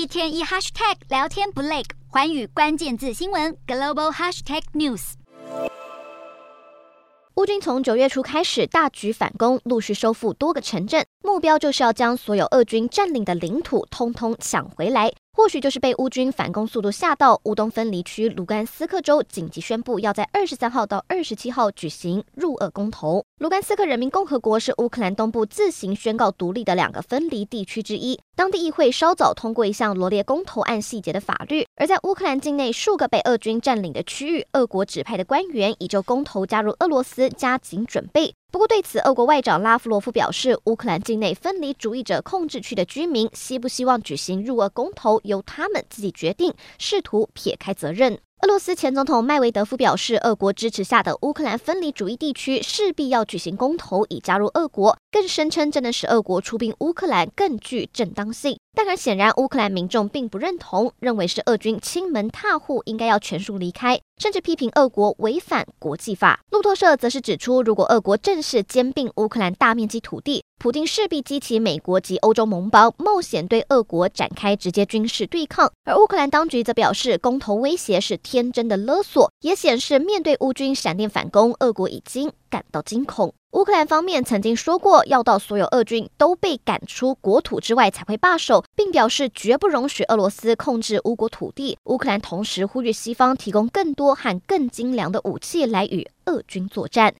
一天一 hashtag 聊天不累，环宇关键字新闻 global hashtag news。乌军从九月初开始大举反攻，陆续收复多个城镇，目标就是要将所有俄军占领的领土通通抢回来。或许就是被乌军反攻速度吓到，乌东分离区卢甘斯克州紧急宣布，要在二十三号到二十七号举行入俄公投。卢甘斯克人民共和国是乌克兰东部自行宣告独立的两个分离地区之一。当地议会稍早通过一项罗列公投案细节的法律。而在乌克兰境内数个被俄军占领的区域，俄国指派的官员已就公投加入俄罗斯加紧准备。不过，对此，俄国外长拉夫罗夫表示，乌克兰境内分离主义者控制区的居民希不希望举行入俄公投，由他们自己决定，试图撇开责任。俄罗斯前总统麦维德夫表示，俄国支持下的乌克兰分离主义地区势必要举行公投，以加入俄国，更声称这能使俄国出兵乌克兰更具正当性。当然，显然乌克兰民众并不认同，认为是俄军侵门踏户，应该要全数离开，甚至批评俄国违反国际法。路透社则是指出，如果俄国正式兼并乌克兰大面积土地，普丁势必激起美国及欧洲盟邦冒险对俄国展开直接军事对抗。而乌克兰当局则表示，公投威胁是天真的勒索，也显示面对乌军闪电反攻，俄国已经感到惊恐。乌克兰方面曾经说过，要到所有俄军都被赶出国土之外才会罢手，并表示绝不容许俄罗斯控制乌国土地。乌克兰同时呼吁西方提供更多多和更精良的武器来与俄军作战。